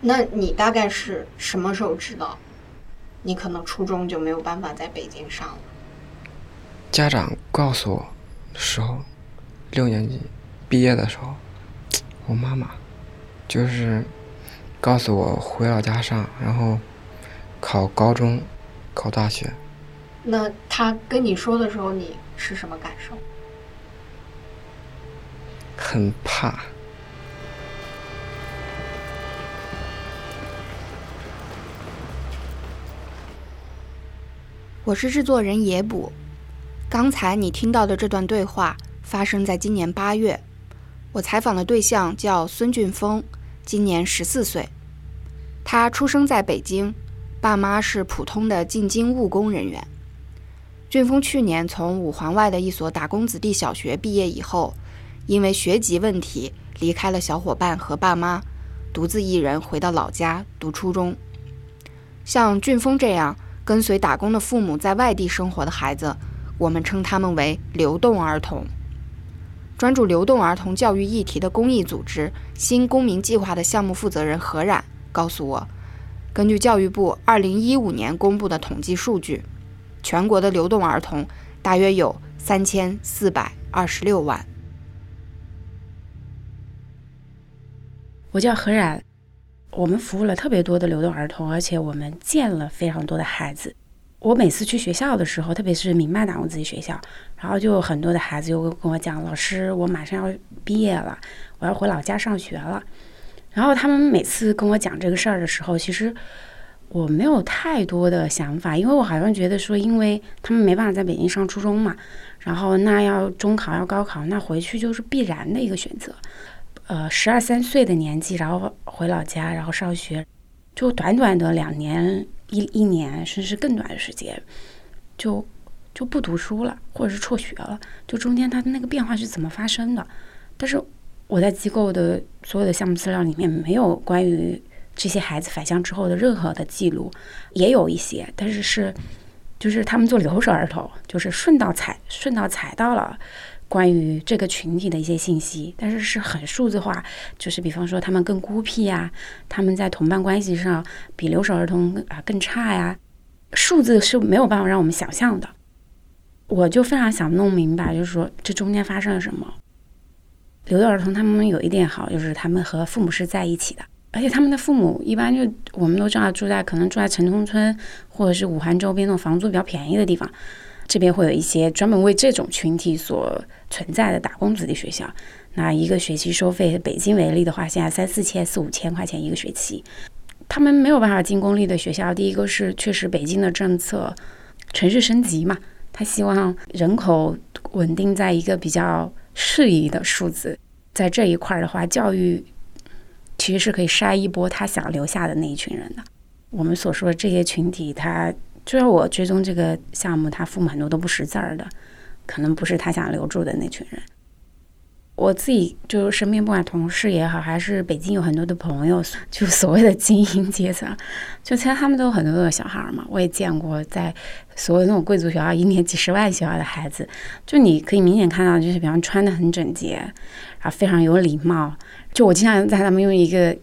那你大概是什么时候知道，你可能初中就没有办法在北京上了？家长告诉我的时候，六年级毕业的时候，我妈妈就是告诉我回老家上，然后考高中、考大学。那他跟你说的时候，你是什么感受？很怕。我是制作人野捕。刚才你听到的这段对话发生在今年八月。我采访的对象叫孙俊峰，今年十四岁。他出生在北京，爸妈是普通的进京务工人员。俊峰去年从五环外的一所打工子弟小学毕业以后，因为学籍问题离开了小伙伴和爸妈，独自一人回到老家读初中。像俊峰这样。跟随打工的父母在外地生活的孩子，我们称他们为流动儿童。专注流动儿童教育议题的公益组织新公民计划的项目负责人何冉告诉我，根据教育部2015年公布的统计数据，全国的流动儿童大约有3426万。我叫何冉。我们服务了特别多的流动儿童，而且我们见了非常多的孩子。我每次去学校的时候，特别是民办打工子弟学校，然后就有很多的孩子又跟我讲：“老师，我马上要毕业了，我要回老家上学了。”然后他们每次跟我讲这个事儿的时候，其实我没有太多的想法，因为我好像觉得说，因为他们没办法在北京上初中嘛，然后那要中考要高考，那回去就是必然的一个选择。呃，十二三岁的年纪，然后回老家，然后上学，就短短的两年一一年，甚至更短的时间，就就不读书了，或者是辍学了。就中间他的那个变化是怎么发生的？但是我在机构的所有的项目资料里面没有关于这些孩子返乡之后的任何的记录，也有一些，但是是就是他们做留守儿童，就是顺道踩顺道踩到了。关于这个群体的一些信息，但是是很数字化，就是比方说他们更孤僻呀，他们在同伴关系上比留守儿童啊更差呀，数字是没有办法让我们想象的。我就非常想弄明白，就是说这中间发生了什么。留守儿童他们有一点好，就是他们和父母是在一起的，而且他们的父母一般就我们都知道住在可能住在城中村或者是武汉周边那种房租比较便宜的地方。这边会有一些专门为这种群体所存在的打工子弟学校，那一个学期收费，北京为例的话，现在三四千、四五千块钱一个学期。他们没有办法进公立的学校，第一个是确实北京的政策，城市升级嘛，他希望人口稳定在一个比较适宜的数字，在这一块儿的话，教育其实是可以筛一波他想留下的那一群人的。我们所说的这些群体，他。就是我追踪这个项目，他父母很多都不识字儿的，可能不是他想留住的那群人。我自己就身边不管同事也好，还是北京有很多的朋友，就所谓的精英阶层，就其实他们都有很多的小孩儿嘛。我也见过在所有那种贵族学校，一年几十万学校的孩子，就你可以明显看到，就是比方穿的很整洁，然后非常有礼貌。就我经常在他们用一个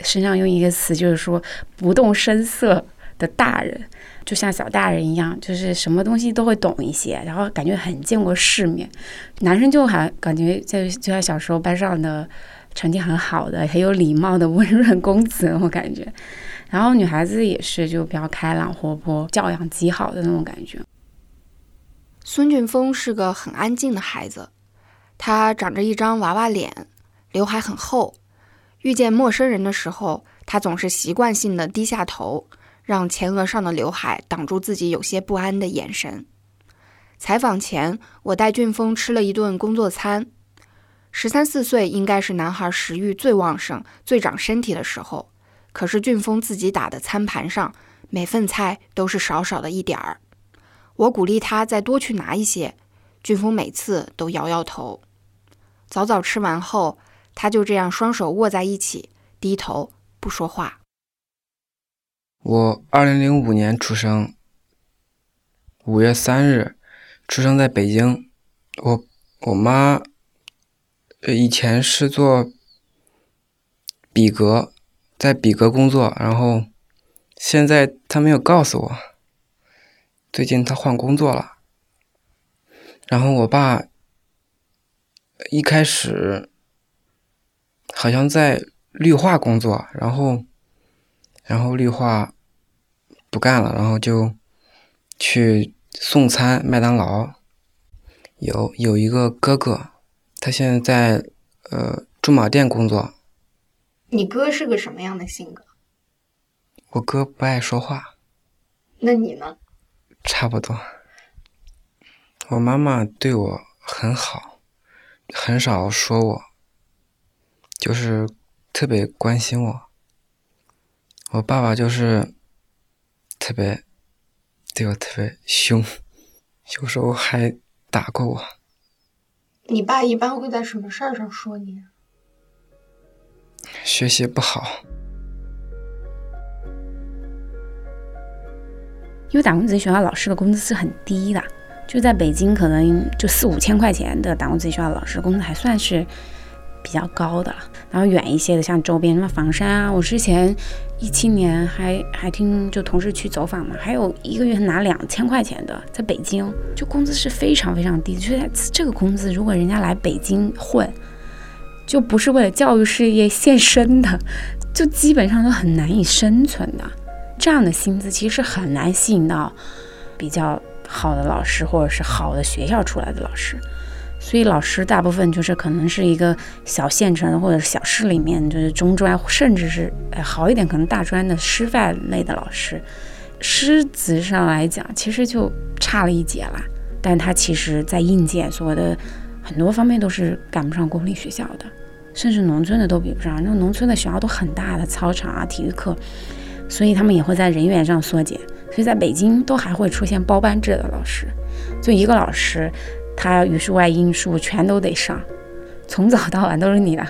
身上用一个词，就是说不动声色的大人。就像小大人一样，就是什么东西都会懂一些，然后感觉很见过世面。男生就还感觉在就像小时候班上的成绩很好的、很有礼貌的 温润公子，我感觉。然后女孩子也是就比较开朗活泼、教养极好的那种感觉。孙俊峰是个很安静的孩子，他长着一张娃娃脸，刘海很厚。遇见陌生人的时候，他总是习惯性的低下头。让前额上的刘海挡住自己有些不安的眼神。采访前，我带俊峰吃了一顿工作餐。十三四岁应该是男孩食欲最旺盛、最长身体的时候，可是俊峰自己打的餐盘上每份菜都是少少的一点儿。我鼓励他再多去拿一些，俊峰每次都摇摇头。早早吃完后，他就这样双手握在一起，低头不说话。我二零零五年出生，五月三日出生在北京。我我妈以前是做比格，在比格工作，然后现在他没有告诉我，最近他换工作了。然后我爸一开始好像在绿化工作，然后然后绿化不干了，然后就去送餐麦当劳。有有一个哥哥，他现在在呃驻马店工作。你哥是个什么样的性格？我哥不爱说话。那你呢？差不多。我妈妈对我很好，很少说我，就是特别关心我。我爸爸就是特别对我特别凶，有时候还打过我。你爸一般会在什么事儿上说你？学习不好。因为打工子弟学校老师的工资是很低的。就在北京，可能就四五千块钱的打工子弟学校老师工资还算是比较高的了。然后远一些的，像周边什么房山啊，我之前一七年还还听就同事去走访嘛，还有一个月拿两千块钱的，在北京就工资是非常非常低。就在这个工资，如果人家来北京混，就不是为了教育事业献身的，就基本上都很难以生存的。这样的薪资其实是很难吸引到比较。好的老师，或者是好的学校出来的老师，所以老师大部分就是可能是一个小县城或者小市里面，就是中专，甚至是好一点，可能大专的师范类的老师，师资上来讲，其实就差了一截了。但他其实在硬件所有的很多方面都是赶不上公立学校的，甚至农村的都比不上。那农村的学校都很大的操场啊，体育课，所以他们也会在人员上缩减。所以在北京都还会出现包班制的老师，就一个老师，他语数外英数全都得上，从早到晚都是你的，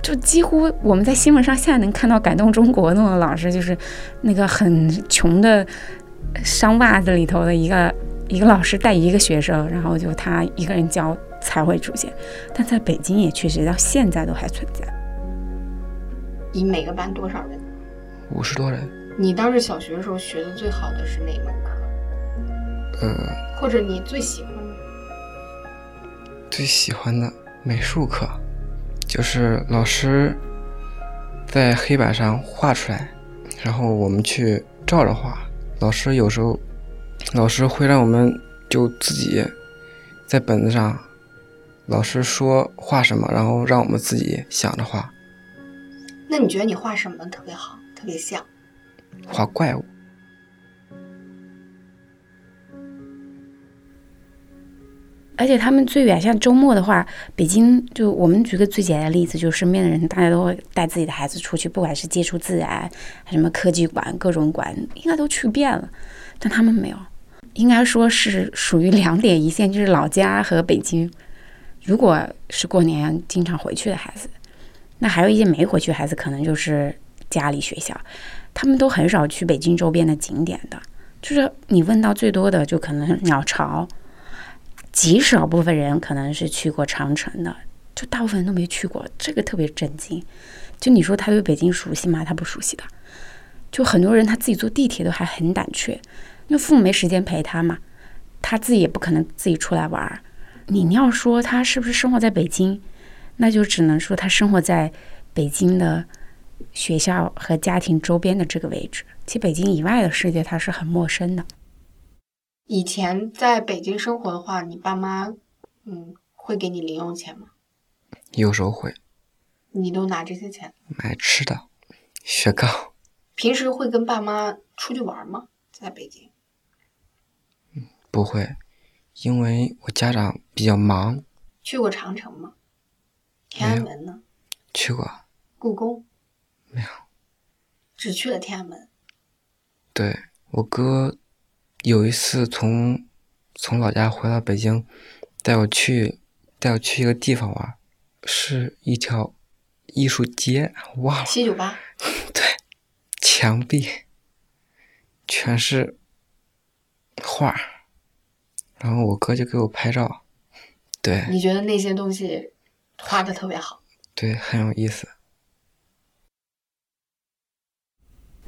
就几乎我们在新闻上现在能看到感动中国那种老师，就是那个很穷的商袜子里头的一个一个老师带一个学生，然后就他一个人教才会出现，但在北京也确实到现在都还存在。你每个班多少人？五十多人。你当时小学的时候学的最好的是哪门课？嗯，或者你最喜欢的？最喜欢的美术课，就是老师在黑板上画出来，然后我们去照着画。老师有时候，老师会让我们就自己在本子上，老师说画什么，然后让我们自己想着画。那你觉得你画什么特别好，特别像？画怪物，而且他们最远，像周末的话，北京就我们举个最简单的例子，就是身边的人，大家都会带自己的孩子出去，不管是接触自然，什么科技馆、各种馆，应该都去遍了。但他们没有，应该说是属于两点一线，就是老家和北京。如果是过年经常回去的孩子，那还有一些没回去孩子，可能就是家里学校。他们都很少去北京周边的景点的，就是你问到最多的就可能鸟巢，极少部分人可能是去过长城的，就大部分人都没去过，这个特别震惊。就你说他对北京熟悉吗？他不熟悉的。就很多人他自己坐地铁都还很胆怯，因为父母没时间陪他嘛，他自己也不可能自己出来玩儿。你要说他是不是生活在北京，那就只能说他生活在北京的。学校和家庭周边的这个位置，其实北京以外的世界，他是很陌生的。以前在北京生活的话，你爸妈，嗯，会给你零用钱吗？有时候会。你都拿这些钱买吃的、雪糕。平时会跟爸妈出去玩吗？在北京？嗯，不会，因为我家长比较忙。去过长城吗？天安门呢？去过。故宫？没有，只去了天安门。对我哥有一次从从老家回到北京，带我去带我去一个地方玩，是一条艺术街，忘了。七九八。对，墙壁全是画，然后我哥就给我拍照。对。你觉得那些东西画的特别好？对，很有意思。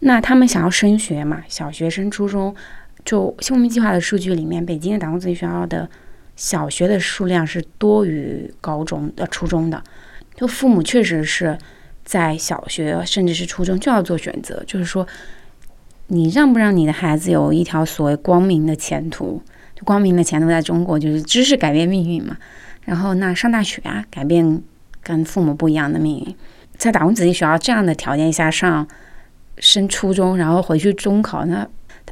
那他们想要升学嘛，小学升初中，就新文明计划的数据里面，北京的打工子弟学校的小学的数量是多于高中的、初中的。就父母确实是在小学甚至是初中就要做选择，就是说，你让不让你的孩子有一条所谓光明的前途？就光明的前途在中国就是知识改变命运嘛。然后那上大学啊，改变跟父母不一样的命运。在打工子弟学校这样的条件下上。升初中，然后回去中考，那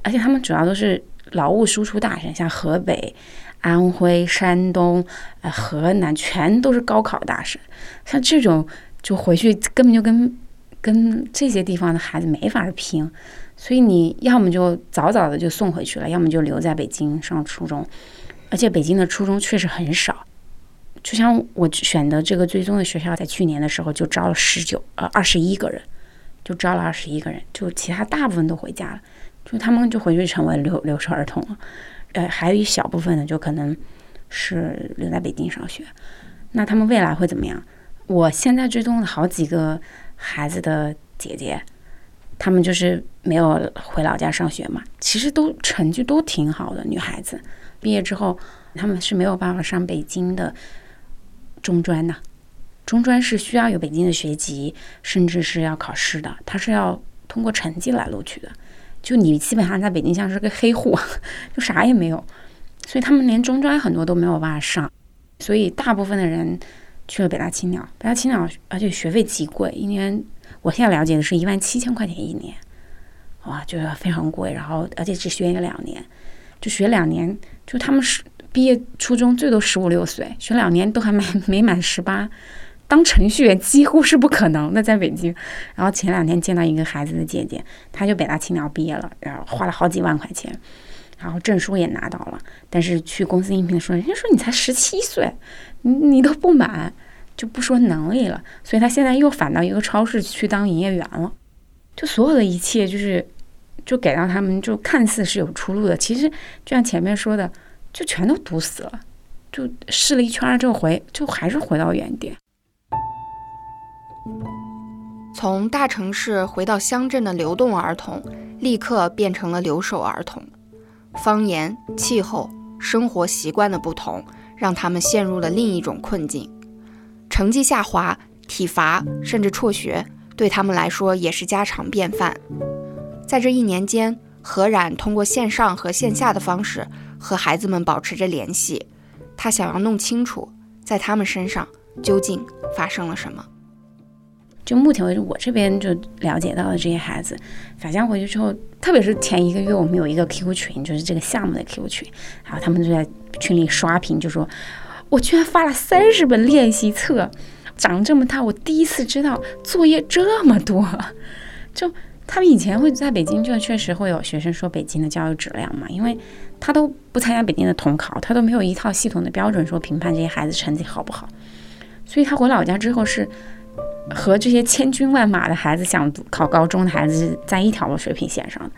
而且他们主要都是劳务输出大省，像河北、安徽、山东、呃河南，全都是高考大省。像这种就回去根本就跟跟这些地方的孩子没法拼，所以你要么就早早的就送回去了，要么就留在北京上初中。而且北京的初中确实很少，就像我选的这个最终的学校，在去年的时候就招了十九呃二十一个人。就招了二十一个人，就其他大部分都回家了，就他们就回去成为留留守儿童了，呃，还有一小部分呢，就可能是留在北京上学。那他们未来会怎么样？我现在追踪了好几个孩子的姐姐，他们就是没有回老家上学嘛，其实都成绩都挺好的，女孩子毕业之后，他们是没有办法上北京的中专的。中专是需要有北京的学籍，甚至是要考试的，它是要通过成绩来录取的。就你基本上在北京像是个黑户，就啥也没有，所以他们连中专很多都没有办法上。所以大部分的人去了北大青鸟，北大青鸟而且学费极贵，一年我现在了解的是一万七千块钱一年，哇，就是非常贵。然后而且只学一两年，就学两年，就他们是毕业初中最多十五六岁，学两年都还没没满十八。当程序员几乎是不可能的，在北京。然后前两天见到一个孩子的姐姐，她就北大青鸟毕业了，然后花了好几万块钱，然后证书也拿到了。但是去公司应聘的时候，人家说你才十七岁，你你都不满，就不说能力了。所以她现在又返到一个超市去当营业员了。就所有的一切，就是就给到他们，就看似是有出路的，其实就像前面说的，就全都堵死了。就试了一圈之后回，就还是回到原点。从大城市回到乡镇的流动儿童，立刻变成了留守儿童。方言、气候、生活习惯的不同，让他们陷入了另一种困境。成绩下滑、体罚，甚至辍学，对他们来说也是家常便饭。在这一年间，何冉通过线上和线下的方式和孩子们保持着联系。他想要弄清楚，在他们身上究竟发生了什么。就目前为止，我这边就了解到的这些孩子返乡回去之后，特别是前一个月，我们有一个 QQ 群，就是这个项目的 QQ 群，然后他们就在群里刷屏，就说：“我居然发了三十本练习册，长这么大，我第一次知道作业这么多。”就他们以前会在北京，就确实会有学生说北京的教育质量嘛，因为他都不参加北京的统考，他都没有一套系统的标准说评判这些孩子成绩好不好，所以他回老家之后是。和这些千军万马的孩子想考高中的孩子在一条水平线上，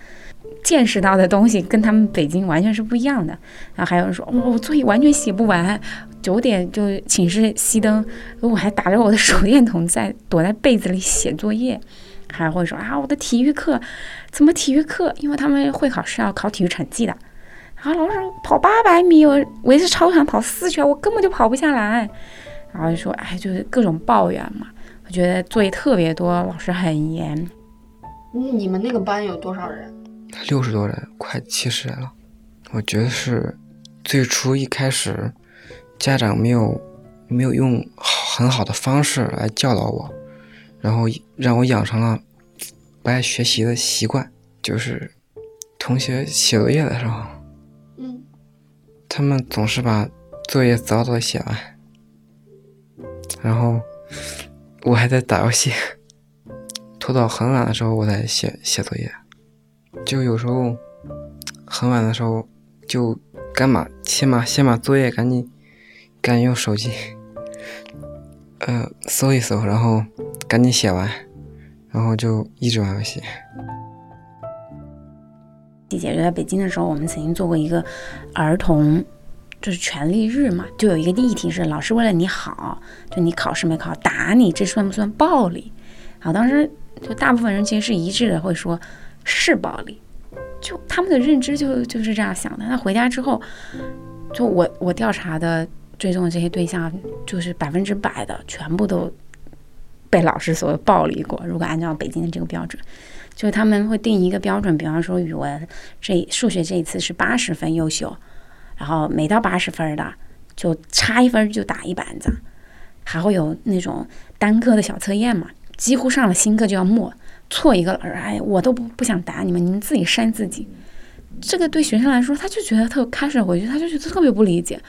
见识到的东西跟他们北京完全是不一样的。然后还有人说，我作业完全写不完，九点就寝室熄灯，我还打着我的手电筒在躲在被子里写作业。还会说啊，我的体育课怎么体育课？因为他们会考是要考体育成绩的。然后老师说跑八百米，我围着操场跑四圈，我根本就跑不下来。然后就说，哎，就是各种抱怨嘛。我觉得作业特别多，老师很严。你们那个班有多少人？六十多人，快七十人了。我觉得是最初一开始，家长没有没有用很好的方式来教导我，然后让我养成了不爱学习的习惯。就是同学写作业的时候，嗯，他们总是把作业早早写完，然后。我还在打游戏，拖到很晚的时候我才写写作业，就有时候很晚的时候就干嘛，先把先把作业赶紧赶紧用手机，呃搜一搜，然后赶紧写完，然后就一直玩游戏。姐姐在北京的时候，我们曾经做过一个儿童。就是权利日嘛，就有一个议题是老师为了你好，就你考试没考打你，这算不算暴力？好，当时就大部分人其实是一致的，会说是暴力，就他们的认知就就是这样想的。那回家之后，就我我调查的追踪的这些对象，就是百分之百的全部都被老师所谓暴力过。如果按照北京的这个标准，就是他们会定一个标准，比方说语文这数学这一次是八十分优秀，然后没到八十分的就差一分就打一板子，还会有那种单科的小测验嘛，几乎上了新课就要默，错一个老师哎我都不不想打你们，你们自己扇自己。这个对学生来说，他就觉得特开始回去，他就觉得特别不理解，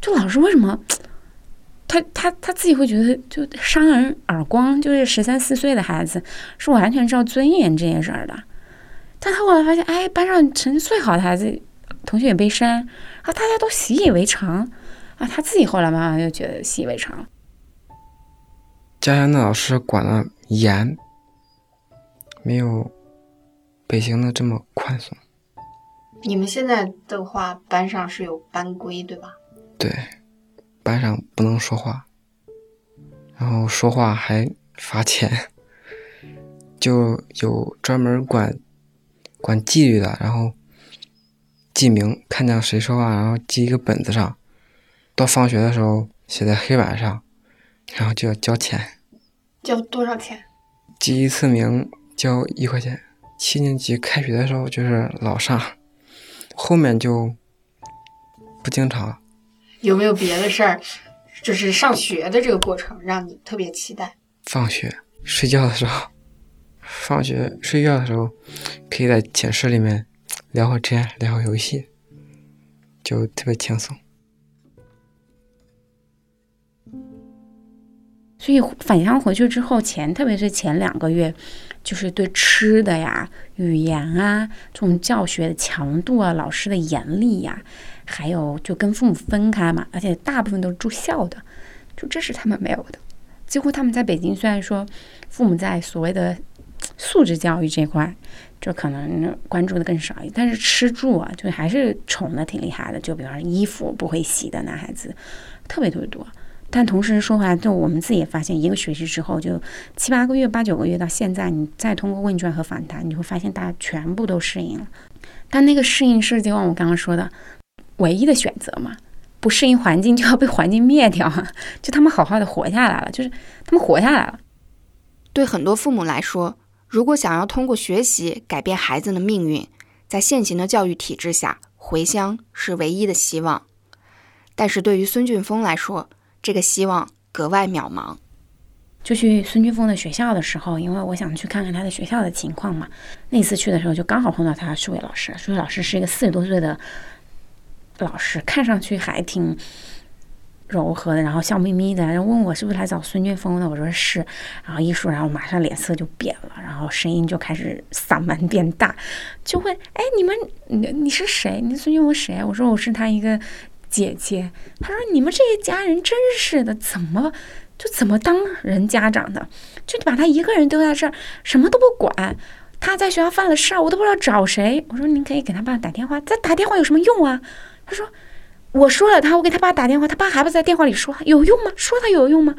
就老师为什么？他他他自己会觉得，就扇人耳光，就是十三四岁的孩子是完全知道尊严这件事儿的。但他后来发现，哎，班上成绩最好的孩子，同学也被删，啊，大家都习以为常，啊，他自己后来慢慢又觉得习以为常。家乡的老师管的严，没有北京的这么宽松。你们现在的话，班上是有班规，对吧？对。班上不能说话，然后说话还罚钱，就有专门管管纪律的，然后记名，看见谁说话，然后记一个本子上，到放学的时候写在黑板上，然后就要交钱。交多少钱？记一次名交一块钱。七年级开学的时候就是老上，后面就不经常了。有没有别的事儿，就是上学的这个过程让你特别期待？放学睡觉的时候，放学睡觉的时候，可以在寝室里面聊会天，聊会游戏，就特别轻松。所以返乡回去之后，前特别是前两个月，就是对吃的呀、语言啊这种教学的强度啊、老师的严厉呀。还有就跟父母分开嘛，而且大部分都是住校的，就这是他们没有的。几乎他们在北京，虽然说父母在所谓的素质教育这块，就可能关注的更少一点，但是吃住啊，就还是宠的挺厉害的。就比方说衣服不会洗的男孩子特别特别多。但同时说回来，就我们自己也发现，一个学期之后，就七八个月、八九个月到现在，你再通过问卷和访谈，你会发现大家全部都适应了。但那个适应是就像我刚刚说的。唯一的选择嘛，不适应环境就要被环境灭掉，就他们好好的活下来了，就是他们活下来了。对很多父母来说，如果想要通过学习改变孩子的命运，在现行的教育体制下，回乡是唯一的希望。但是对于孙俊峰来说，这个希望格外渺茫。就去孙俊峰的学校的时候，因为我想去看看他的学校的情况嘛。那次去的时候，就刚好碰到他数学老师，数学老师是一个四十多岁的。老师看上去还挺柔和的，然后笑眯眯的，然后问我是不是来找孙俊峰的，我说是，然后一说，然后马上脸色就变了，然后声音就开始嗓门变大，就会哎，你们你你是谁？你孙俊峰谁？我说我是他一个姐姐。他说你们这些家人真是的，怎么就怎么当人家长的？就把他一个人丢在这儿，什么都不管。他在学校犯了事儿，我都不知道找谁。我说您可以给他爸打电话，再打电话有什么用啊？他说：“我说了他，我给他爸打电话，他爸还不在电话里说，有用吗？说他有用吗？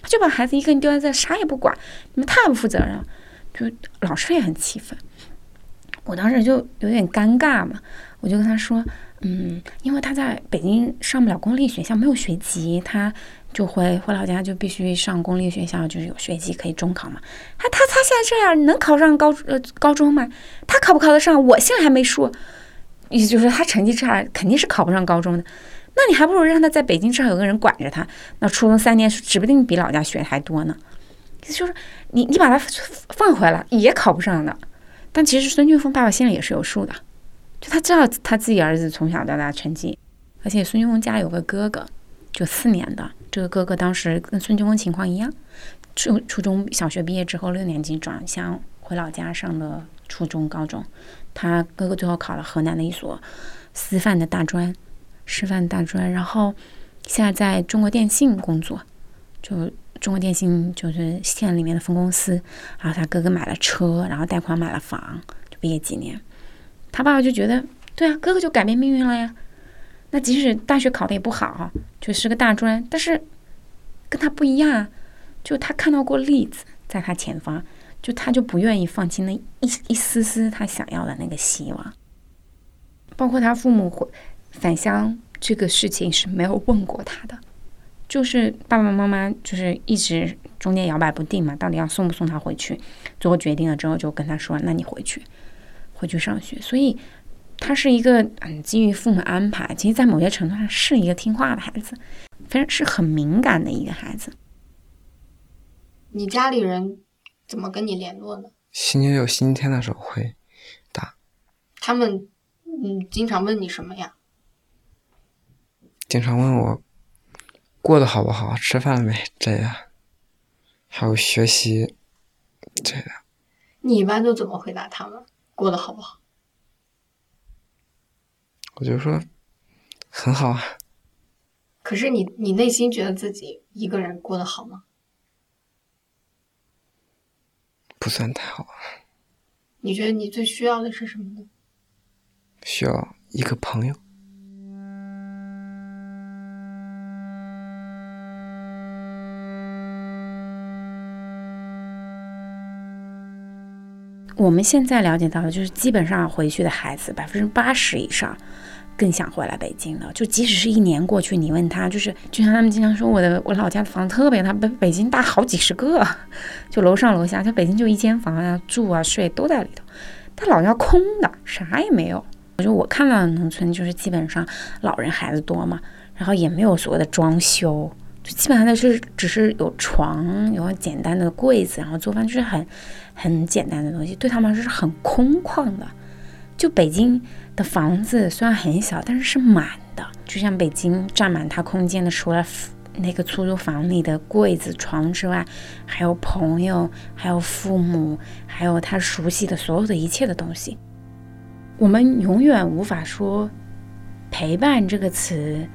他就把孩子一个人丢在这，啥也不管，你们太不负责任了。就老师也很气愤，我当时就有点尴尬嘛，我就跟他说，嗯，因为他在北京上不了公立学校，没有学籍，他就回回老家就必须上公立学校，就是有学籍可以中考嘛。他他他现在这样能考上高呃高中吗？他考不考得上？我现在还没说。”意思就是他成绩差，肯定是考不上高中的。那你还不如让他在北京至少有个人管着他。那初中三年指不定比老家学还多呢。意思就是你你把他放回来也考不上的。但其实孙俊峰爸爸心里也是有数的，就他知道他自己儿子从小到大成绩，而且孙俊峰家有个哥哥，就四年的这个哥哥当时跟孙俊峰情况一样，初初中小学毕业之后六年级转乡回老家上的初中高中。他哥哥最后考了河南的一所师范的大专，师范大专，然后现在在中国电信工作，就中国电信就是县里面的分公司。然后他哥哥买了车，然后贷款买了房，就毕业几年，他爸爸就觉得，对啊，哥哥就改变命运了呀。那即使大学考的也不好，就是个大专，但是跟他不一样，就他看到过例子，在他前方。就他就不愿意放弃那一一丝丝他想要的那个希望。包括他父母回返乡这个事情是没有问过他的，就是爸爸妈妈就是一直中间摇摆不定嘛，到底要送不送他回去？最后决定了之后，就跟他说：“那你回去，回去上学。”所以他是一个嗯，基于父母安排，其实，在某些程度上是一个听话的孩子，反正是很敏感的一个孩子。你家里人怎么跟你联络呢？星期六、星期天的时候会打。他们嗯，经常问你什么呀？经常问我过得好不好，吃饭了没这样，还有学习这样。你一般都怎么回答他们？过得好不好？我就说很好啊。可是你你内心觉得自己一个人过得好吗？不算太好。你觉得你最需要的是什么呢？需要一个朋友。我们现在了解到的，就是基本上回去的孩子百分之八十以上更想回来北京的。就即使是一年过去，你问他，就是就像他们经常说，我的我老家的房子特别大，北北京大好几十个，就楼上楼下，他北京就一间房啊，住啊睡都在里头。他老家空的，啥也没有。我就我看到的农村，就是基本上老人孩子多嘛，然后也没有所谓的装修。就基本上就是只是有床，有简单的柜子，然后做饭就是很很简单的东西，对他们来说是很空旷的。就北京的房子虽然很小，但是是满的，就像北京占满它空间的，除了那个出租房里的柜子、床之外，还有朋友，还有父母，还有他熟悉的所有的一切的东西。我们永远无法说陪伴这个词，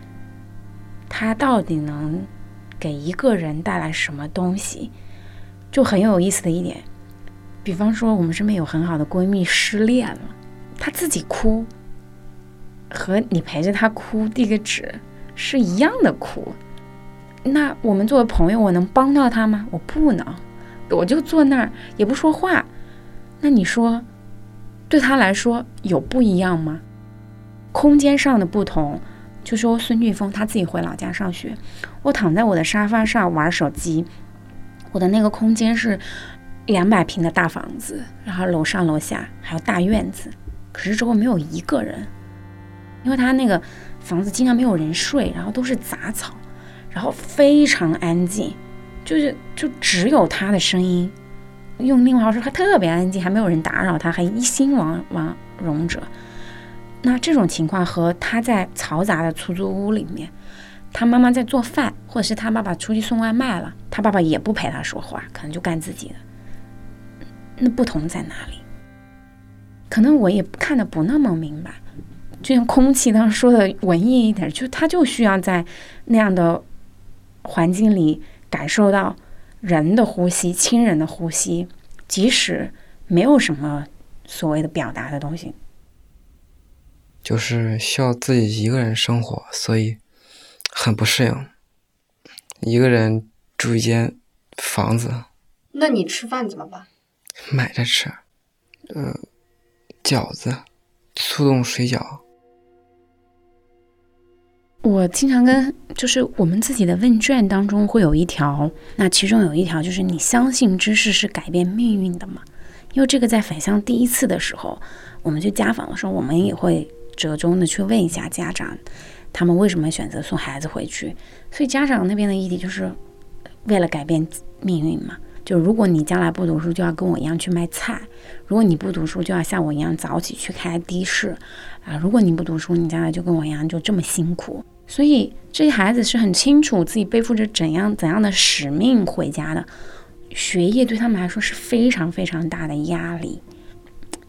它到底能。给一个人带来什么东西，就很有意思的一点。比方说，我们身边有很好的闺蜜失恋了，他自己哭，和你陪着他哭递个纸是一样的哭。那我们作为朋友，我能帮到他吗？我不能，我就坐那儿也不说话。那你说，对他来说有不一样吗？空间上的不同。就说孙俊峰他自己回老家上学，我躺在我的沙发上玩手机，我的那个空间是两百平的大房子，然后楼上楼下还有大院子，可是周围没有一个人，因为他那个房子经常没有人睡，然后都是杂草，然后非常安静，就是就只有他的声音，用另外话说，他特别安静，还没有人打扰他，还一心往往容者。那这种情况和他在嘈杂的出租屋里面，他妈妈在做饭，或者是他爸爸出去送外卖了，他爸爸也不陪他说话，可能就干自己的。那不同在哪里？可能我也看的不那么明白。就像空气，当时说的文艺一点，就他就需要在那样的环境里感受到人的呼吸、亲人的呼吸，即使没有什么所谓的表达的东西。就是需要自己一个人生活，所以很不适应。一个人住一间房子，那你吃饭怎么办？买着吃，呃，饺子、速冻水饺。我经常跟，就是我们自己的问卷当中会有一条，那其中有一条就是你相信知识是改变命运的吗？因为这个在返乡第一次的时候，我们去家访的时候，我们也会。折中的去问一下家长，他们为什么选择送孩子回去？所以家长那边的议题就是为了改变命运嘛。就如果你将来不读书，就要跟我一样去卖菜；如果你不读书，就要像我一样早起去开的士啊；如果你不读书，你将来就跟我一样就这么辛苦。所以这些孩子是很清楚自己背负着怎样怎样的使命回家的，学业对他们来说是非常非常大的压力。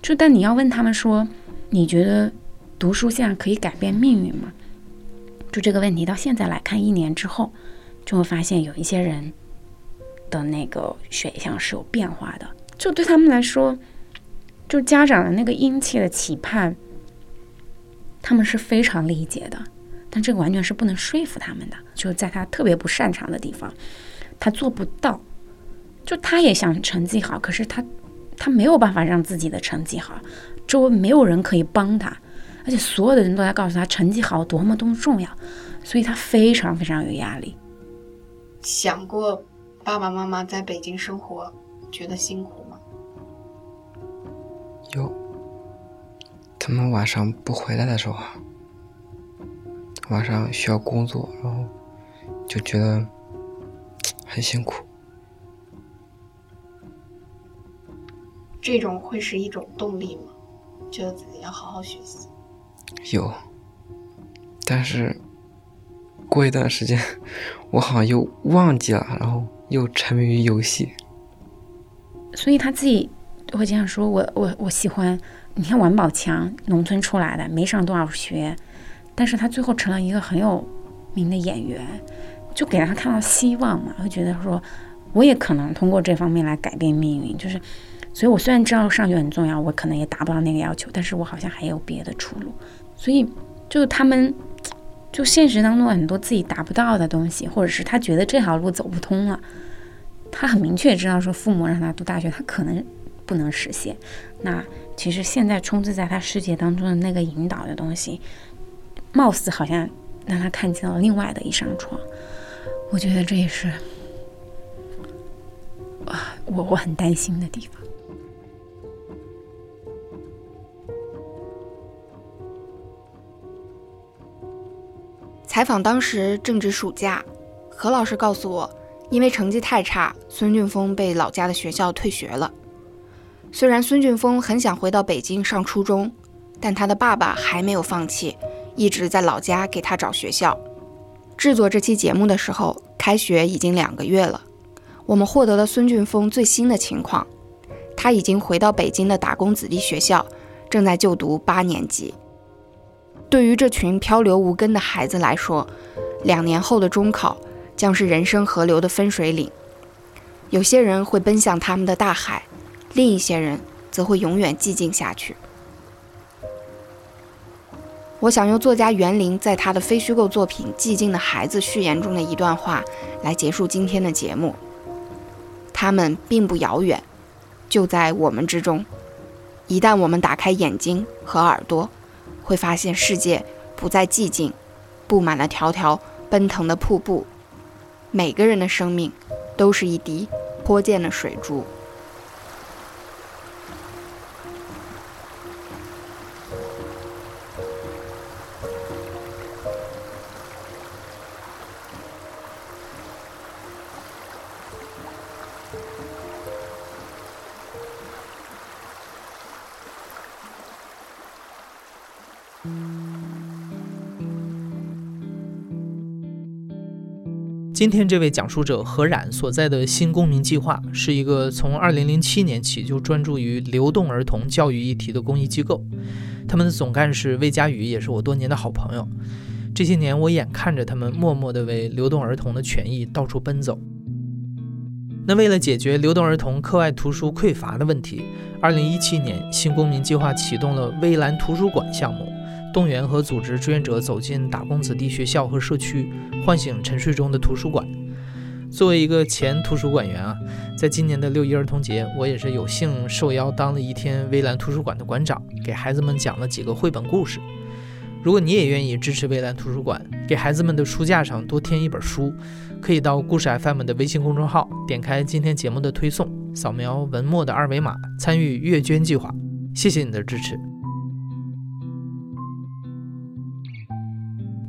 就但你要问他们说，你觉得？读书现在可以改变命运吗？就这个问题，到现在来看，一年之后，就会发现有一些人的那个选项是有变化的。就对他们来说，就家长的那个殷切的期盼，他们是非常理解的。但这个完全是不能说服他们的。就在他特别不擅长的地方，他做不到。就他也想成绩好，可是他他没有办法让自己的成绩好，周围没有人可以帮他，而且所有的人都在告诉他成绩好多么多么重要，所以他非常非常有压力。想过爸爸妈妈在北京生活觉得辛苦吗？有，他们晚上不回来的时候，晚上需要工作，然后就觉得很辛苦。这种会是一种动力吗？觉得自己要好好学习。有，但是过一段时间，我好像又忘记了，然后又沉迷于游戏。所以他自己会经常说：“我我我喜欢，你看王宝强，农村出来的，没上多少学，但是他最后成了一个很有名的演员，就给他看到希望嘛，会觉得说，我也可能通过这方面来改变命运，就是。”所以，我虽然知道上学很重要，我可能也达不到那个要求，但是我好像还有别的出路。所以，就他们，就现实当中很多自己达不到的东西，或者是他觉得这条路走不通了，他很明确知道说，父母让他读大学，他可能不能实现。那其实现在充斥在他世界当中的那个引导的东西，貌似好像让他看见了另外的一扇窗。我觉得这也是啊，我我很担心的地方。采访当时正值暑假，何老师告诉我，因为成绩太差，孙俊峰被老家的学校退学了。虽然孙俊峰很想回到北京上初中，但他的爸爸还没有放弃，一直在老家给他找学校。制作这期节目的时候，开学已经两个月了，我们获得了孙俊峰最新的情况，他已经回到北京的打工子弟学校，正在就读八年级。对于这群漂流无根的孩子来说，两年后的中考将是人生河流的分水岭。有些人会奔向他们的大海，另一些人则会永远寂静下去。我想用作家袁林在他的非虚构作品《寂静的孩子》序言中的一段话来结束今天的节目：他们并不遥远，就在我们之中。一旦我们打开眼睛和耳朵。会发现世界不再寂静，布满了条条奔腾的瀑布。每个人的生命都是一滴泼溅的水珠。今天这位讲述者何冉所在的新公民计划，是一个从2007年起就专注于流动儿童教育议题的公益机构。他们的总干事魏佳宇也是我多年的好朋友。这些年，我眼看着他们默默地为流动儿童的权益到处奔走。那为了解决流动儿童课外图书匮乏的问题，2017年新公民计划启动了微蓝图书馆项目。动员和组织志愿者走进打工子弟学校和社区，唤醒沉睡中的图书馆。作为一个前图书馆员啊，在今年的六一儿童节，我也是有幸受邀当了一天微蓝图书馆的馆长，给孩子们讲了几个绘本故事。如果你也愿意支持微蓝图书馆，给孩子们的书架上多添一本书，可以到故事 FM 的微信公众号，点开今天节目的推送，扫描文末的二维码，参与月捐计划。谢谢你的支持。